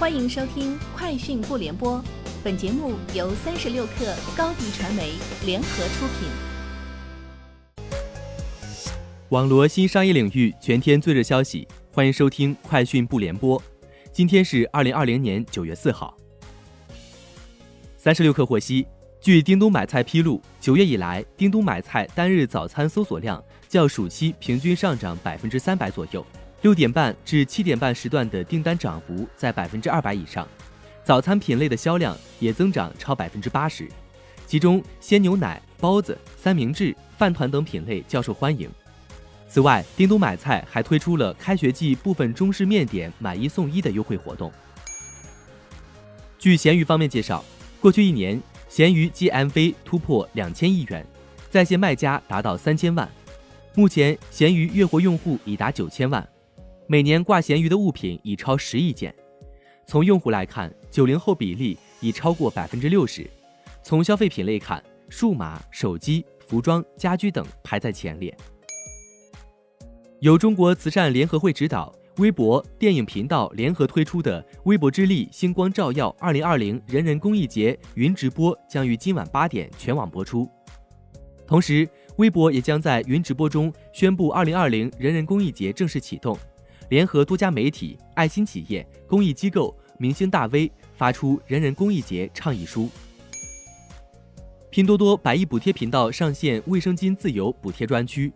欢迎收听《快讯不联播》，本节目由三十六克高低传媒联合出品。网罗新商业领域全天最热消息，欢迎收听《快讯不联播》。今天是二零二零年九月四号。三十六克获悉，据叮咚买菜披露，九月以来，叮咚买菜单日早餐搜索量较暑期平均上涨百分之三百左右。六点半至七点半时段的订单涨幅在百分之二百以上，早餐品类的销量也增长超百分之八十，其中鲜牛奶、包子、三明治、饭团等品类较受欢迎。此外，叮咚买菜还推出了开学季部分中式面点买一送一的优惠活动。据闲鱼方面介绍，过去一年，闲鱼 GMV 突破两千亿元，在线卖家达到三千万，目前闲鱼月活用户已达九千万。每年挂闲鱼的物品已超十亿件，从用户来看，九零后比例已超过百分之六十。从消费品类看，数码、手机、服装、家居等排在前列。由中国慈善联合会指导，微博、电影频道联合推出的“微博之力，星光照耀”二零二零人人公益节云直播将于今晚八点全网播出。同时，微博也将在云直播中宣布二零二零人人公益节正式启动。联合多家媒体、爱心企业、公益机构、明星大 V 发出“人人公益节”倡议书。拼多多百亿补贴频道上线卫生巾自由补贴专区，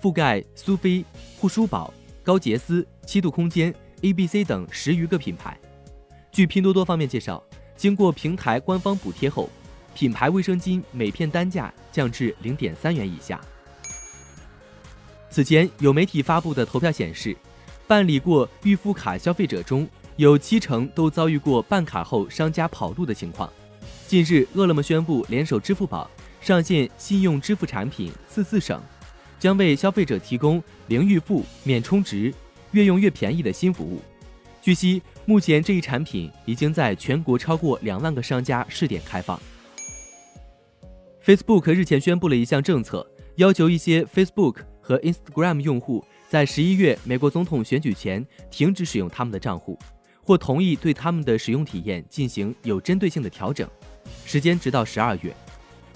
覆盖苏菲、护舒宝、高洁丝、七度空间、A B C 等十余个品牌。据拼多多方面介绍，经过平台官方补贴后，品牌卫生巾每片单价降至零点三元以下。此前有媒体发布的投票显示。办理过预付卡消费者中有七成都遭遇过办卡后商家跑路的情况。近日，饿了么宣布联手支付宝上线信用支付产品“四四省”，将为消费者提供零预付、免充值、越用越便宜的新服务。据悉，目前这一产品已经在全国超过两万个商家试点开放。Facebook 日前宣布了一项政策，要求一些 Facebook 和 Instagram 用户。在十一月美国总统选举前停止使用他们的账户，或同意对他们的使用体验进行有针对性的调整，时间直到十二月。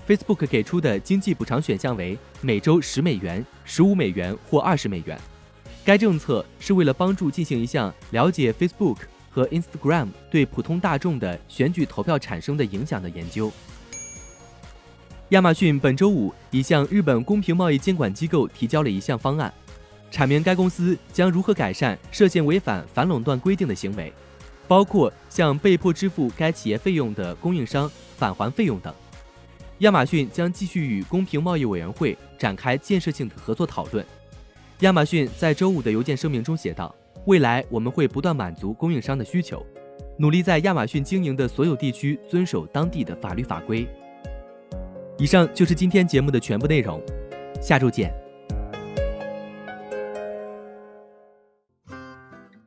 Facebook 给出的经济补偿选项为每周十美元、十五美元或二十美元。该政策是为了帮助进行一项了解 Facebook 和 Instagram 对普通大众的选举投票产生的影响的研究。亚马逊本周五已向日本公平贸易监管机构提交了一项方案。阐明该公司将如何改善涉嫌违反反垄断规定的行为，包括向被迫支付该企业费用的供应商返还费用等。亚马逊将继续与公平贸易委员会展开建设性的合作讨论。亚马逊在周五的邮件声明中写道：“未来我们会不断满足供应商的需求，努力在亚马逊经营的所有地区遵守当地的法律法规。”以上就是今天节目的全部内容，下周见。